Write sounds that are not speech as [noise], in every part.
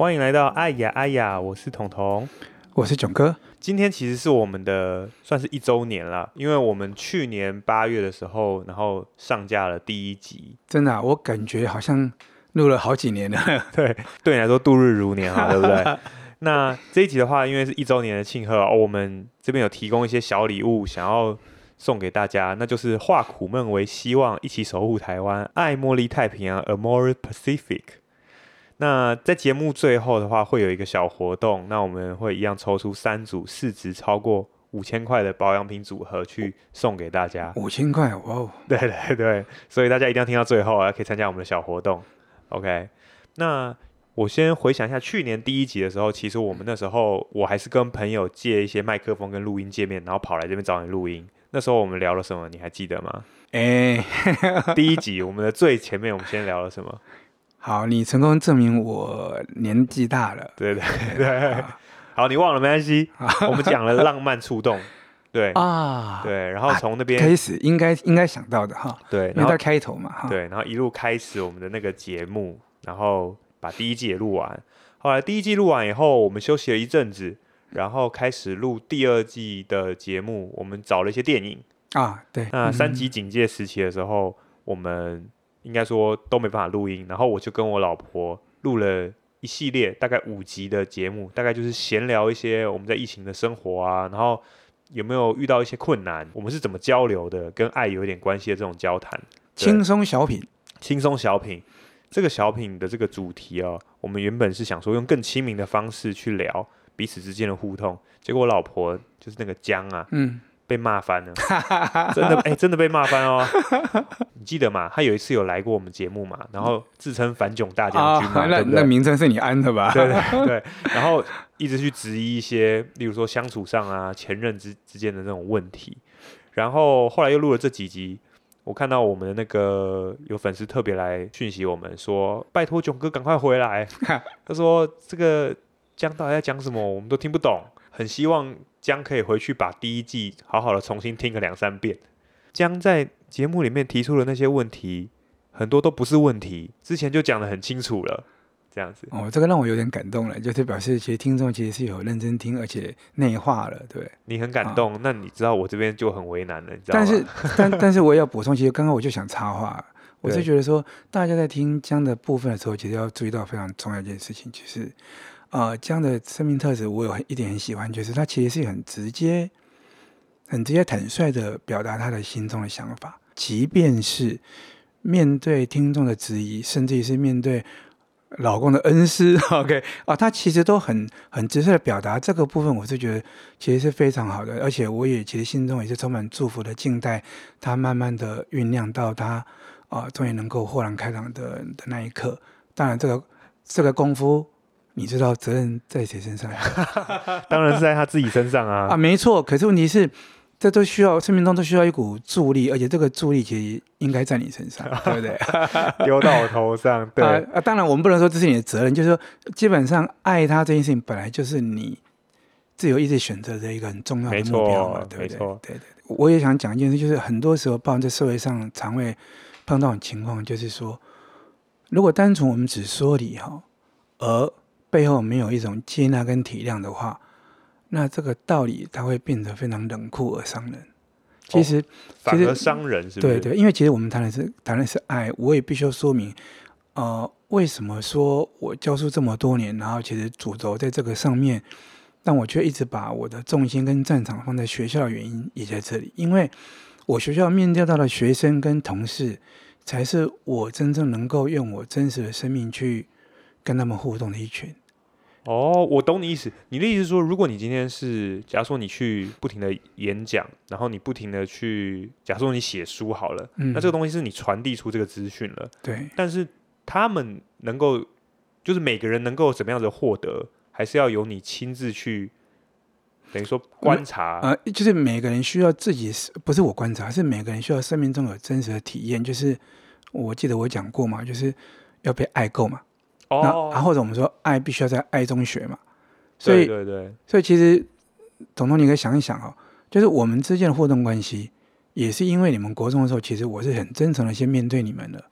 欢迎来到爱呀爱呀，我是彤彤，我是囧哥。今天其实是我们的算是一周年了，因为我们去年八月的时候，然后上架了第一集。真的啊，我感觉好像录了好几年了。[laughs] 对，对你来说度日如年啊，对不对？[laughs] 那这一集的话，因为是一周年的庆贺，哦，我们这边有提供一些小礼物，想要送给大家，那就是化苦闷为希望，一起守护台湾，爱茉莉太平洋，Amore Pacific。那在节目最后的话，会有一个小活动，那我们会一样抽出三组市值超过五千块的保养品组合去送给大家。五千块，哇哦！[laughs] 对对对，所以大家一定要听到最后啊，可以参加我们的小活动。OK，那。我先回想一下，去年第一集的时候，其实我们那时候我还是跟朋友借一些麦克风跟录音界面，然后跑来这边找你录音。那时候我们聊了什么？你还记得吗？哎，[laughs] 第一集我们的最前面，我们先聊了什么？好，你成功证明我年纪大了。对对 [laughs] 对，好，你忘了没关系。[laughs] 我们讲了浪漫触动，对啊，对，然后从那边开始，应该应该想到的哈。对，然后开头嘛，对，然后一路开始我们的那个节目，然后。把第一季也录完，后来第一季录完以后，我们休息了一阵子，然后开始录第二季的节目。我们找了一些电影啊，对。那三级警戒时期的时候，嗯、我们应该说都没办法录音，然后我就跟我老婆录了一系列大概五集的节目，大概就是闲聊一些我们在疫情的生活啊，然后有没有遇到一些困难，我们是怎么交流的，跟爱有一点关系的这种交谈，轻松小品，轻松小品。这个小品的这个主题哦，我们原本是想说用更亲民的方式去聊彼此之间的互动，结果我老婆就是那个姜啊，嗯，被骂翻了，[laughs] 真的哎，真的被骂翻哦。你记得吗？他有一次有来过我们节目嘛，然后自称反囧大将军嘛，哦、那那名称是你安的吧？对对对，然后一直去质疑一些，例如说相处上啊，前任之之间的那种问题，然后后来又录了这几集。我看到我们的那个有粉丝特别来讯息我们说，拜托囧哥赶快回来。[laughs] 他说这个江到底在讲什么，我们都听不懂，很希望姜可以回去把第一季好好的重新听个两三遍。姜在节目里面提出的那些问题，很多都不是问题，之前就讲的很清楚了。这样子哦，这个让我有点感动了，就是表示其实听众其实是有认真听，而且内化了，对。你很感动，哦、那你知道我这边就很为难了，你知道吗？但是，[laughs] 但但是我也要补充，其实刚刚我就想插话，我是觉得说，大家在听姜的部分的时候，其实要注意到非常重要一件事情，就是呃，姜的生命特质，我有一点很喜欢，就是他其实是很直接、很直接坦率的表达他的心中的想法，即便是面对听众的质疑，甚至于是面对。老公的恩师，[laughs] OK 啊，他其实都很很直率的表达这个部分，我是觉得其实是非常好的，而且我也其实心中也是充满祝福的，静待他慢慢的酝酿到他啊，终于能够豁然开朗的的那一刻。当然，这个这个功夫，你知道责任在谁身上？[laughs] 当然是在他自己身上啊！啊，没错。可是问题是。这都需要生命中都需要一股助力，而且这个助力其实应该在你身上，[laughs] 对不对？丢到我头上，对啊，啊。当然，我们不能说这是你的责任，就是说，基本上爱他这件事情本来就是你自由意志选择的一个很重要的目标嘛，对不对？对对对。我也想讲一件事，就是很多时候，包括在社会上，常会碰到这种情况，就是说，如果单纯我们只说理哈，而背后没有一种接纳跟体谅的话。那这个道理，它会变得非常冷酷而伤人。其实，哦、反而伤人是是？对对，因为其实我们谈的是谈的是爱，我也必须要说明，呃，为什么说我教书这么多年，然后其实主轴在这个上面，但我却一直把我的重心跟战场放在学校的原因也在这里，因为我学校面对到的学生跟同事，才是我真正能够用我真实的生命去跟他们互动的一群。哦，我懂你意思。你的意思是说，如果你今天是，假如说你去不停的演讲，然后你不停的去，假如说你写书好了，嗯，那这个东西是你传递出这个资讯了，对。但是他们能够，就是每个人能够怎么样的获得，还是要由你亲自去，等于说观察。呃，就是每个人需要自己，不是我观察，是每个人需要生命中有真实的体验。就是我记得我讲过嘛，就是要被爱够嘛。哦，然后或者我们说，爱必须要在爱中学嘛，所以对对对，所以其实，彤彤你可以想一想哦，就是我们之间的互动关系，也是因为你们国中的时候，其实我是很真诚的先面对你们的，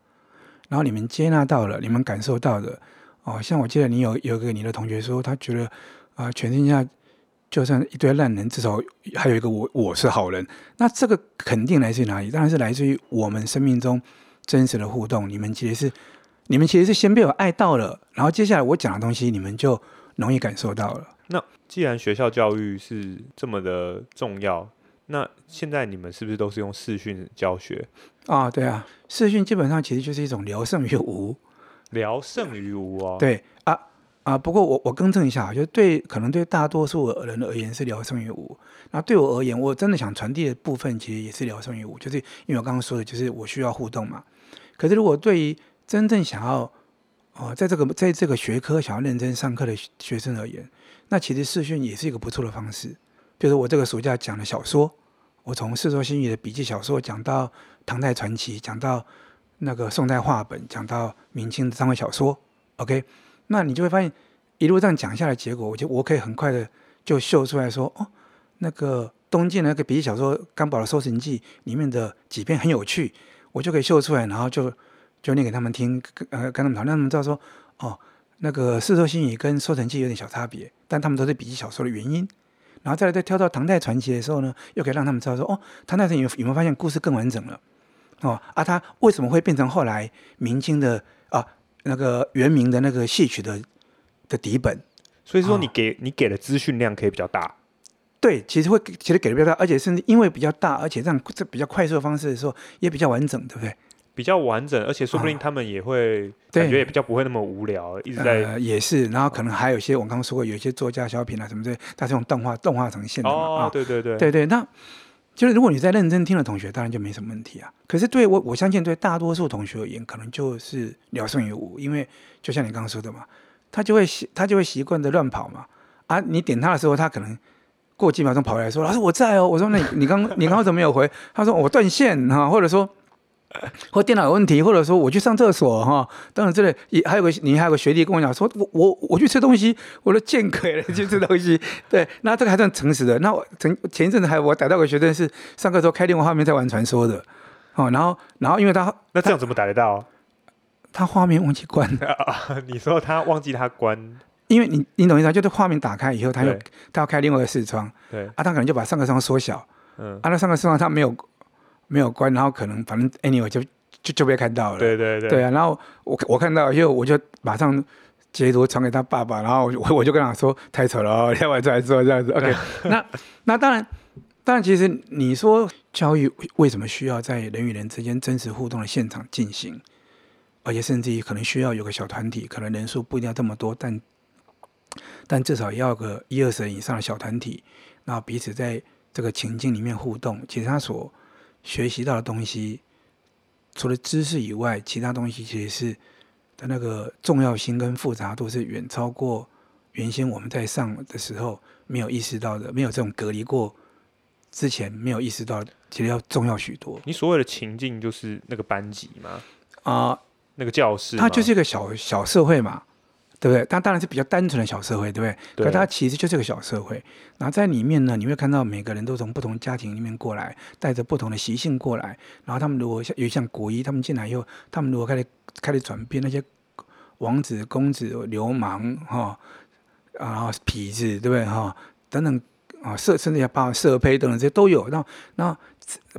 然后你们接纳到了，你们感受到的，哦，像我记得你有有个你的同学说，他觉得啊、呃，全天下就算一堆烂人，至少还有一个我，我是好人。那这个肯定来自于哪里？当然是来自于我们生命中真实的互动。你们其实是，你们其实是先被我爱到了，然后接下来我讲的东西，你们就容易感受到了。那既然学校教育是这么的重要，那现在你们是不是都是用视讯教学？啊，对啊，视讯基本上其实就是一种聊胜于无。聊胜于无哦。对啊啊，不过我我更正一下，就是对可能对大多数人而言是聊胜于无。那对我而言，我真的想传递的部分其实也是聊胜于无，就是因为我刚刚说的，就是我需要互动嘛。可是如果对于真正想要哦、在这个在这个学科想要认真上课的学生而言，那其实视讯也是一个不错的方式。比如说我这个暑假讲的小说，我从《世说新语》的笔记小说讲到唐代传奇，讲到。那个宋代话本讲到明清的章回小说，OK，那你就会发现一路这样讲下来，结果我就我可以很快的就秀出来说，哦，那个东晋那个笔记小说《刚宝的搜神记》里面的几篇很有趣，我就可以秀出来，然后就就念给他们听，呃，跟他们讨论，让他们知道说，哦，那个《世说新语》跟《搜神记》有点小差别，但他们都是笔记小说的原因。然后再来再跳到唐代传奇的时候呢，又可以让他们知道说，哦，唐代传奇有有没有发现故事更完整了？哦啊，他为什么会变成后来明清的啊那个元明的那个戏曲的的底本？所以说你给、哦、你给的资讯量可以比较大。对，其实会其实给的比较大，而且甚至因为比较大，而且这样这比较快速的方式的时候也比较完整，对不对？比较完整，而且说不定他们也会感觉也比较不会那么无聊，哦、一直在、呃、也是。然后可能还有一些我刚刚说过，有一些作家小品啊什么的，它是用动画动画呈现的嘛。哦，对对对，对对那。就是如果你在认真听的同学，当然就没什么问题啊。可是对我，我相信对大多数同学而言，可能就是聊胜于无，因为就像你刚刚说的嘛，他就会习他就会习惯的乱跑嘛。啊，你点他的时候，他可能过几秒钟跑回来说：“老师我在哦。”我说：“那你你刚你刚刚怎么没有回？”他说：“我断线哈，或者说。” [laughs] 或电脑有问题，或者说我去上厕所哈，当然，这里。也还有个你还有个学弟跟我讲说，我我我去吃东西，我都见鬼了去吃东西。[laughs] 对，那这个还算诚实的。那我前前一阵子还我逮到个学生是上课时候开电话画面在玩传说的，哦，然后然后因为他那这样怎么逮得到？他画面忘记关 [laughs] 啊？你说他忘记他关？因为你你懂意思啊？就是画面打开以后，他又他要开另外一个视窗，对啊，他可能就把上课窗缩小，嗯，啊，那上课视窗他没有。没有关，然后可能反正 anyway 就就就被看到了。对对对。对啊，然后我我看到因为，我就马上截图传给他爸爸，然后我 [laughs] 我就跟他说太丑了哦，要不要再做这样子？OK，[laughs] 那那当然，当然，其实你说教育为什么需要在人与人之间真实互动的现场进行，而且甚至于可能需要有个小团体，可能人数不一定要这么多，但但至少要个一二十人以上的小团体，然后彼此在这个情境里面互动，其实他所学习到的东西，除了知识以外，其他东西其实是的那个重要性跟复杂度是远超过原先我们在上的时候没有意识到的，没有这种隔离过之前没有意识到，其实要重要许多。你所谓的情境就是那个班级吗？啊、呃，那个教室，它就是一个小小社会嘛。对不对？它当然是比较单纯的小社会，对不对？对。可它其实就是个小社会。然后在里面呢，你会看到每个人都从不同家庭里面过来，带着不同的习性过来。然后他们如果像有像国一，他们进来以后，他们如果开始开始转变，那些王子、公子、流氓哈，然后痞子，对不对哈？等等啊，色甚至要把色胚等等这些都有。那那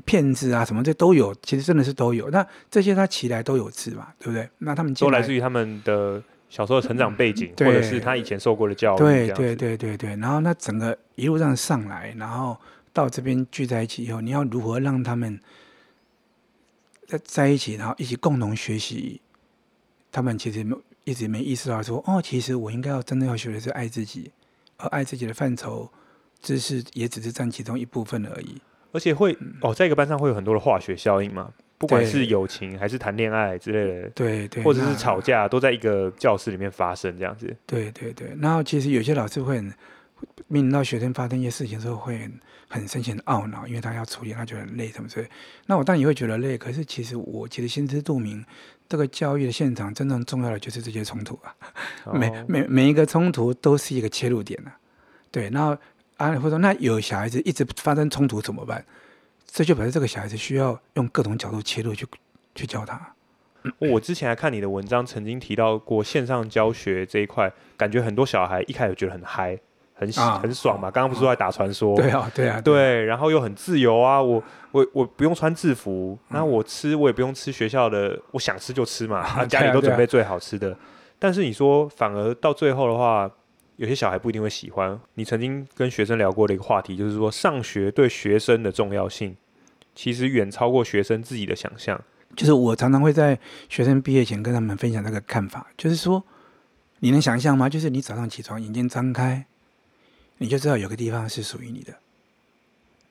骗子啊什么这都有，其实真的是都有。那这些他起来都有字嘛，对不对？那他们都来自于他们的。小时候的成长背景，或者是他以前受过的教育，对对对对对。然后那整个一路上上来，然后到这边聚在一起以后，你要如何让他们在在一起，然后一起共同学习？他们其实没一直没意识到说，哦，其实我应该要真的要学的是爱自己，而爱自己的范畴，知识也只是占其中一部分而已。而且会哦，在一个班上会有很多的化学效应吗？不管是友情还是谈恋爱之类的，对对，或者是吵架，都在一个教室里面发生这样子。对对对，然后其实有些老师会很面临到学生发生一些事情的时候，会很很深陷懊恼，因为他要处理，他觉得很累什么之类。那我当然也会觉得累，可是其实我其实心知肚明，这个教育的现场真正重要的就是这些冲突啊，哦、每每每一个冲突都是一个切入点啊。对，然后啊，或者说那有小孩子一直发生冲突怎么办？这就表示这个小孩子需要用各种角度切入去去教他。我之前还看你的文章，曾经提到过线上教学这一块，感觉很多小孩一开始觉得很嗨，很很爽嘛。刚刚不是说在打传说？对啊，对啊，对。然后又很自由啊，我我我不用穿制服，那我吃我也不用吃学校的，我想吃就吃嘛。啊、家里都准备最好吃的。但是你说，反而到最后的话，有些小孩不一定会喜欢。你曾经跟学生聊过的一个话题，就是说上学对学生的重要性，其实远超过学生自己的想象。就是我常常会在学生毕业前跟他们分享这个看法，就是说，你能想象吗？就是你早上起床，眼睛张开，你就知道有个地方是属于你的。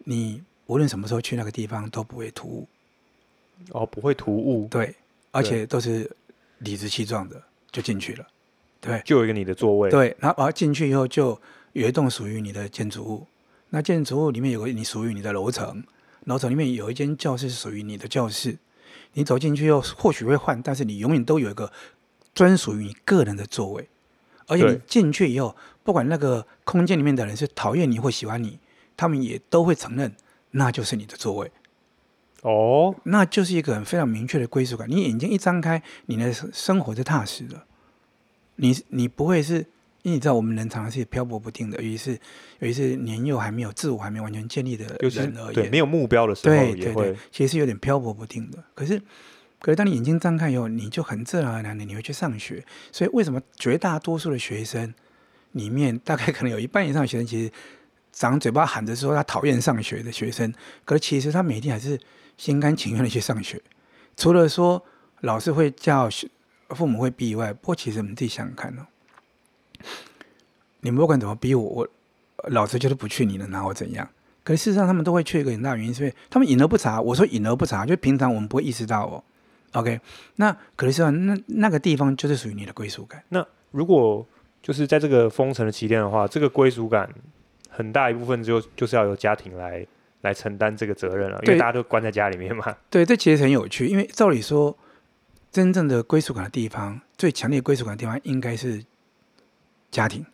你无论什么时候去那个地方都不会突兀。哦，不会突兀。对，而且都是理直气壮的。就进去了，对，就有一个你的座位，对，然后而进去以后就有一栋属于你的建筑物，那建筑物里面有个你属于你的楼层，楼层里面有一间教室是属于你的教室，你走进去以后或许会换，但是你永远都有一个专属于你个人的座位，而且你进去以后，不管那个空间里面的人是讨厌你或喜欢你，他们也都会承认那就是你的座位。哦，那就是一个很非常明确的归属感。你眼睛一张开，你的生活就踏实了。你你不会是，因为你知道我们人常常是漂泊不定的，尤其是尤其是年幼还没有自我还没有完全建立的人而言，对，没有目标的时候对对对，其实是有点漂泊不定的。可是可是当你眼睛张开以后，你就很自然而然的你会去上学。所以为什么绝大多数的学生里面，大概可能有一半以上的学生，其实长嘴巴喊着说他讨厌上学的学生，可是其实他每天还是。心甘情愿的去上学，除了说老师会叫，父母会逼以外，不过其实你们自己想想看哦，你们不管怎么逼我，我老师就是不去，你能拿我怎样？可是事实上，他们都会去一个很大原因，是因为他们隐而不察。我说隐而不察，就平常我们不会意识到哦。OK，那可是说那那个地方就是属于你的归属感。那如果就是在这个封城的期间的话，这个归属感很大一部分就就是要由家庭来。来承担这个责任了，因为大家都关在家里面嘛。对，这其实很有趣，因为照理说，真正的归属感的地方，最强烈归属感的地方应该是家庭。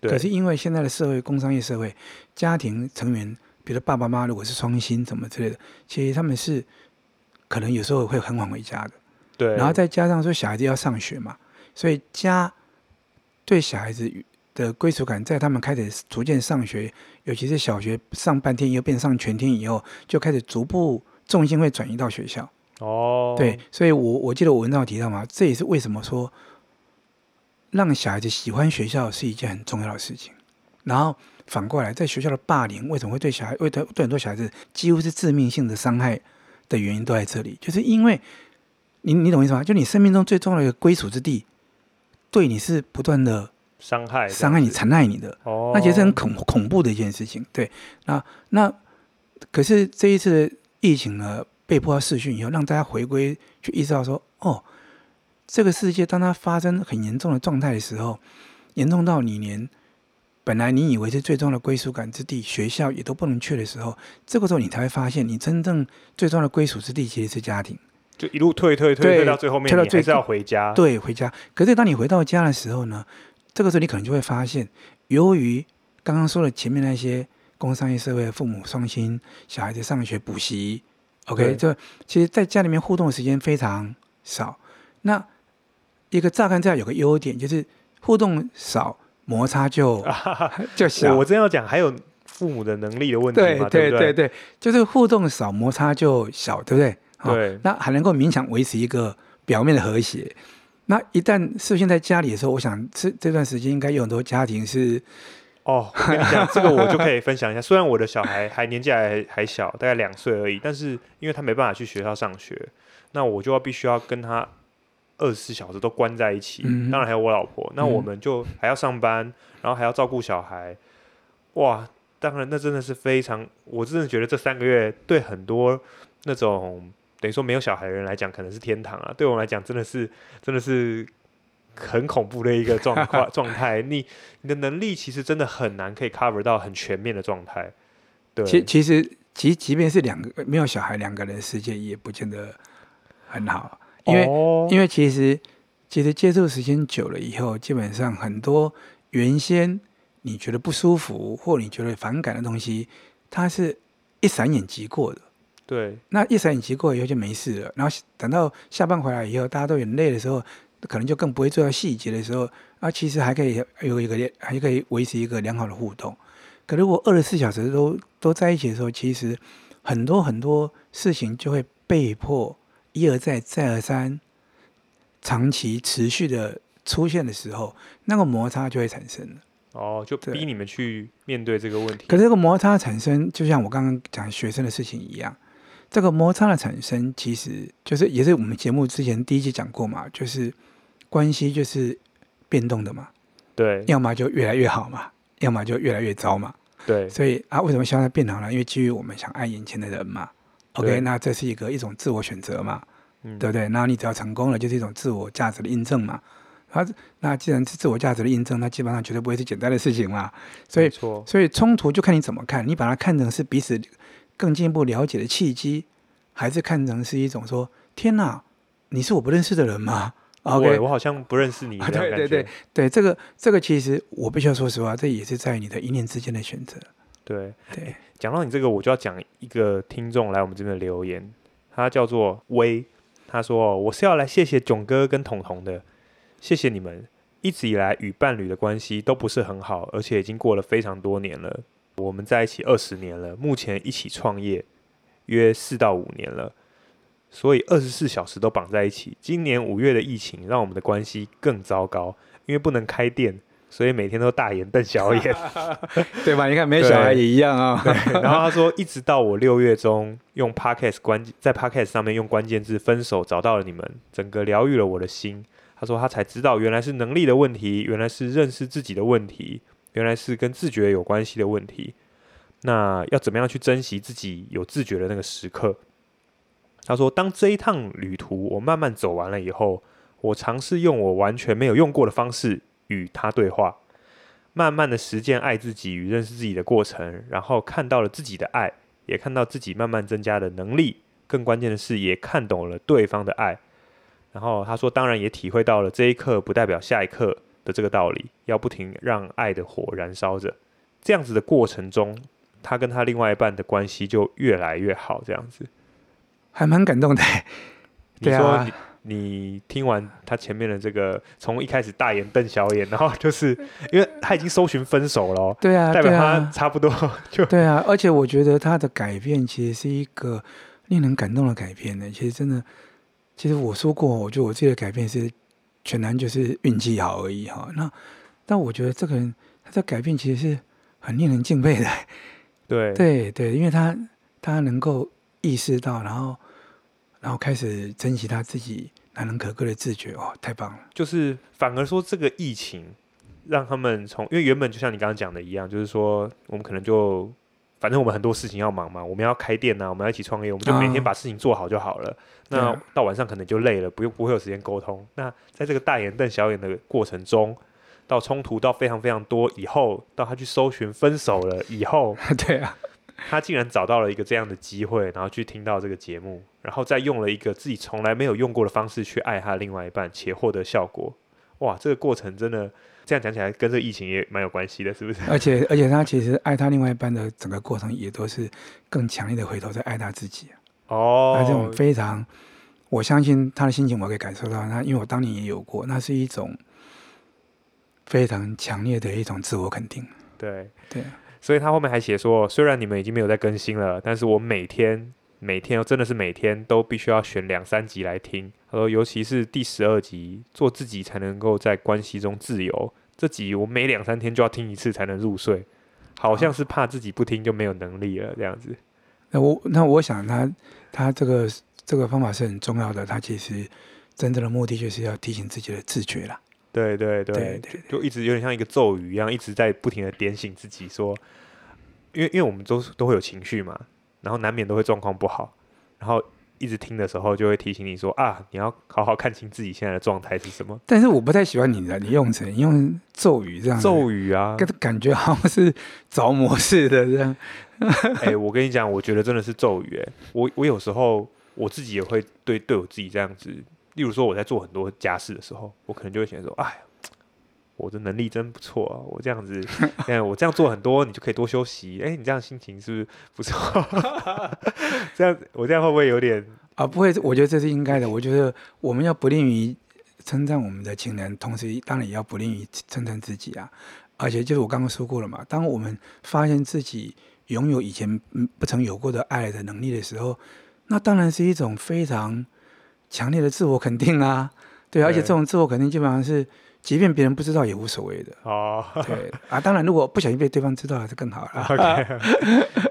对。可是因为现在的社会，工商业社会，家庭成员，比如爸爸妈妈如果是双薪什么之类的，其实他们是可能有时候会很晚回家的。对。然后再加上说小孩子要上学嘛，所以家对小孩子的归属感，在他们开始逐渐上学，尤其是小学上半天又变上全天以后，就开始逐步重心会转移到学校。哦，对，所以我我记得我文章有提到嘛，这也是为什么说让小孩子喜欢学校是一件很重要的事情。然后反过来，在学校的霸凌为什么会对小孩，为对对很多小孩子几乎是致命性的伤害的原因都在这里，就是因为你你懂我意思吗？就你生命中最重要的一个归属之地，对你是不断的。伤害伤害你、残害你的，哦、那其实是很恐恐怖的一件事情。对，那那可是这一次疫情呢，被迫要试训以后，让大家回归去意识到说，哦，这个世界当它发生很严重的状态的时候，严重到你连本来你以为是最重要的归属感之地，学校也都不能去的时候，这个时候你才会发现，你真正最重要的归属之地其实是家庭。就一路退退退退到最后面，退到最是要回家。对，回家。可是当你回到家的时候呢？这个时候，你可能就会发现，由于刚刚说的前面那些工商业社会的父母双薪，小孩子上学补习，OK，这其实在家里面互动的时间非常少。那一个乍看这样有个优点，就是互动少，摩擦就 [laughs] 就小。我，真要讲，还有父母的能力的问题嘛，对对对对，就是互动少，摩擦就小，对不对？对，那还能够勉强维持一个表面的和谐。那一旦是现在家里的时候，我想这这段时间应该有很多家庭是哦，我跟你讲，这个我就可以分享一下。[laughs] 虽然我的小孩还年纪还还小，大概两岁而已，但是因为他没办法去学校上学，那我就要必须要跟他二十四小时都关在一起。嗯、当然还有我老婆，那我们就还要上班，嗯、然后还要照顾小孩。哇，当然那真的是非常，我真的觉得这三个月对很多那种。等于说，没有小孩的人来讲，可能是天堂啊。对我来讲，真的是，真的是很恐怖的一个状况 [laughs] 状态。你你的能力其实真的很难可以 cover 到很全面的状态。对，其其实其实即便是两个没有小孩两个人的世界，也不见得很好。因为、哦、因为其实其实接触时间久了以后，基本上很多原先你觉得不舒服或你觉得反感的东西，它是一闪眼即过的。对，那一闪眼即过以后就没事了。然后等到下班回来以后，大家都很累的时候，可能就更不会做到细节的时候，啊，其实还可以有一个还可以维持一个良好的互动。可如果二十四小时都都在一起的时候，其实很多很多事情就会被迫一而再再而三，长期持续的出现的时候，那个摩擦就会产生了。哦，就逼你们去面对这个问题。可是这个摩擦产生，就像我刚刚讲学生的事情一样，这个摩擦的产生，其实就是也是我们节目之前第一集讲过嘛，就是关系就是变动的嘛。对，要么就越来越好嘛，要么就越来越糟嘛。对，所以啊，为什么希望它变好呢？因为基于我们想爱眼前的人嘛。OK，那这是一个一种自我选择嘛，嗯、对不对？那你只要成功了，就是一种自我价值的印证嘛。啊，那既然是自我价值的印证，那基本上绝对不会是简单的事情嘛。所以，所以冲突就看你怎么看，你把它看成是彼此更进一步了解的契机，还是看成是一种说，天哪，你是我不认识的人吗？OK，我好像不认识你。对对对对，这个这个其实我必须要说实话，这也是在你的一念之间的选择。对对，讲到你这个，我就要讲一个听众来我们这边的留言，他叫做威，他说我是要来谢谢囧哥跟彤彤的。谢谢你们一直以来与伴侣的关系都不是很好，而且已经过了非常多年了。我们在一起二十年了，目前一起创业约四到五年了，所以二十四小时都绑在一起。今年五月的疫情让我们的关系更糟糕，因为不能开店，所以每天都大眼瞪小眼，[laughs] 对吧？你看没小孩也一样啊。[laughs] 然后他说，一直到我六月中用 Podcast 关在 Podcast 上面用关键字分手找到了你们，整个疗愈了我的心。他说：“他才知道，原来是能力的问题，原来是认识自己的问题，原来是跟自觉有关系的问题。那要怎么样去珍惜自己有自觉的那个时刻？”他说：“当这一趟旅途我慢慢走完了以后，我尝试用我完全没有用过的方式与他对话，慢慢的实践爱自己与认识自己的过程，然后看到了自己的爱，也看到自己慢慢增加的能力。更关键的是，也看懂了对方的爱。”然后他说：“当然也体会到了这一刻不代表下一刻的这个道理，要不停让爱的火燃烧着。这样子的过程中，他跟他另外一半的关系就越来越好。这样子还蛮感动的。[laughs] 你说你，你听完他前面的这个，从一开始大眼瞪小眼，然后就是 [laughs] 因为他已经搜寻分手了，对啊，代表他差不多就对啊。而且我觉得他的改变其实是一个令人感动的改变呢。其实真的。”其实我说过，我觉得我自己的改变是全然就是运气好而已哈。那但我觉得这个人他的改变其实是很令人敬佩的。对对对，因为他他能够意识到，然后然后开始珍惜他自己难能可贵的自觉哦，太棒了。就是反而说这个疫情让他们从，因为原本就像你刚刚讲的一样，就是说我们可能就。反正我们很多事情要忙嘛，我们要开店呐、啊，我们要一起创业，我们就每天把事情做好就好了。哦、那到晚上可能就累了，不用不会有时间沟通。那在这个大眼瞪小眼的过程中，到冲突到非常非常多以后，到他去搜寻分手了以后，[laughs] 对啊，他竟然找到了一个这样的机会，然后去听到这个节目，然后再用了一个自己从来没有用过的方式去爱他另外一半，且获得效果。哇，这个过程真的。这样讲起来，跟这个疫情也蛮有关系的，是不是？而且，而且他其实爱他另外一半的整个过程，也都是更强烈的回头在爱他自己。哦，那这种非常，我相信他的心情，我可以感受到。那因为我当年也有过，那是一种非常强烈的一种自我肯定。对对，所以他后面还写说，虽然你们已经没有在更新了，但是我每天。每天真的是每天都必须要选两三集来听。他说，尤其是第十二集，做自己才能够在关系中自由。这集我每两三天就要听一次才能入睡，好像是怕自己不听就没有能力了这样子。那我那我想他他这个这个方法是很重要的。他其实真正的目的就是要提醒自己的自觉啦。对对对，对对对，就一直有点像一个咒语一样，一直在不停的点醒自己说，因为因为我们都都会有情绪嘛。然后难免都会状况不好，然后一直听的时候就会提醒你说啊，你要好好看清自己现在的状态是什么。但是我不太喜欢你的，你用成你用咒语这样，咒语啊，感感觉好像是着魔似的这样。哎、欸，我跟你讲，我觉得真的是咒语。哎，我我有时候我自己也会对对我自己这样子，例如说我在做很多家事的时候，我可能就会想说，哎，我的能力真不错啊，我这样子，[laughs] 嗯，我这样做很多，你就可以多休息。哎，你这样心情是不是不错？这样我这样会不会有点啊？不会，我觉得这是应该的。我觉得我们要不吝于称赞我们的情人，同时当然也要不吝于称赞自己啊。而且就是我刚刚说过了嘛，当我们发现自己拥有以前不曾有过的爱的能力的时候，那当然是一种非常强烈的自我肯定啊。[laughs] 对，而且这种自我肯定基本上是。即便别人不知道也无所谓的 [laughs] 哦。对啊，当然如果不小心被对方知道还是更好了。[laughs] OK，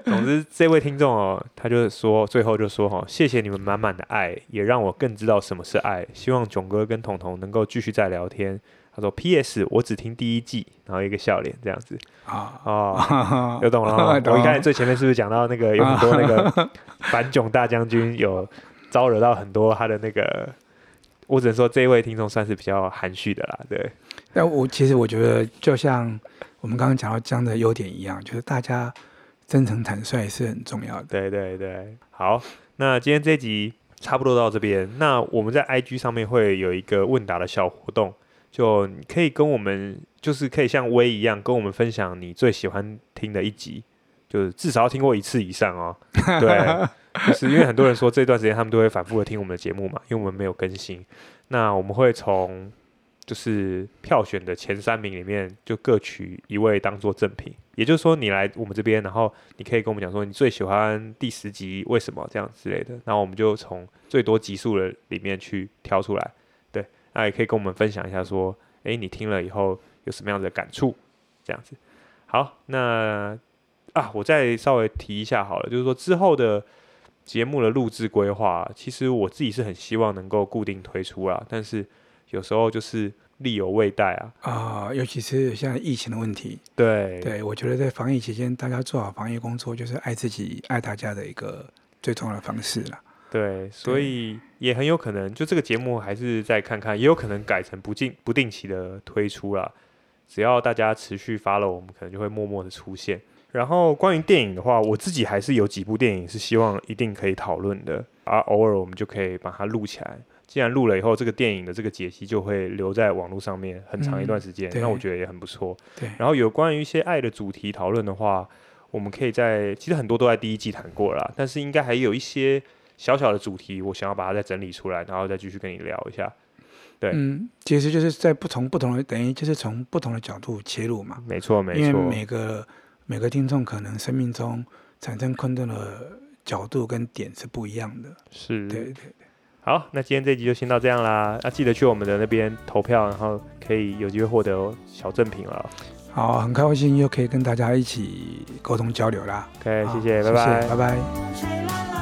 总之这位听众哦，他就说最后就说哈，谢谢你们满满的爱，也让我更知道什么是爱。希望囧哥跟彤彤能够继续再聊天。他说 P.S. 我只听第一季，然后一个笑脸这样子啊哦，有懂了。我一开始最前面是不是讲到那个有很多那个反囧大将军有招惹到很多他的那个。我只能说，这一位听众算是比较含蓄的啦，对。但我其实我觉得，就像我们刚刚讲到这样的优点一样，就是大家真诚坦率是很重要的。对对对，好，那今天这集差不多到这边。那我们在 IG 上面会有一个问答的小活动，就你可以跟我们，就是可以像威一样跟我们分享你最喜欢听的一集，就是至少要听过一次以上哦。对。[laughs] 就是因为很多人说这段时间他们都会反复的听我们的节目嘛，因为我们没有更新。那我们会从就是票选的前三名里面就各取一位当做赠品，也就是说你来我们这边，然后你可以跟我们讲说你最喜欢第十集为什么这样之类的，那我们就从最多集数的里面去挑出来。对，那也可以跟我们分享一下说，诶，你听了以后有什么样的感触？这样子。好，那啊，我再稍微提一下好了，就是说之后的。节目的录制规划，其实我自己是很希望能够固定推出啊，但是有时候就是力有未逮啊。啊、呃，尤其是现在疫情的问题。对对，我觉得在防疫期间，大家做好防疫工作，就是爱自己、爱大家的一个最重要的方式了。对，所以也很有可能，就这个节目还是再看看，也有可能改成不定不定期的推出啦。只要大家持续 follow，我们可能就会默默的出现。然后关于电影的话，我自己还是有几部电影是希望一定可以讨论的，啊偶尔我们就可以把它录起来。既然录了以后，这个电影的这个解析就会留在网络上面很长一段时间，嗯、那我觉得也很不错。对。然后有关于一些爱的主题讨论的话，我们可以在其实很多都在第一季谈过了，但是应该还有一些小小的主题，我想要把它再整理出来，然后再继续跟你聊一下。对，嗯，其实就是在不同不同的等于就是从不同的角度切入嘛。没错，没错。因为每个每个听众可能生命中产生困顿的角度跟点是不一样的，是，对对对。好，那今天这集就先到这样啦，那、啊、记得去我们的那边投票，然后可以有机会获得小赠品了。好，很开心又可以跟大家一起沟通交流啦。OK，谢谢，拜拜，拜拜。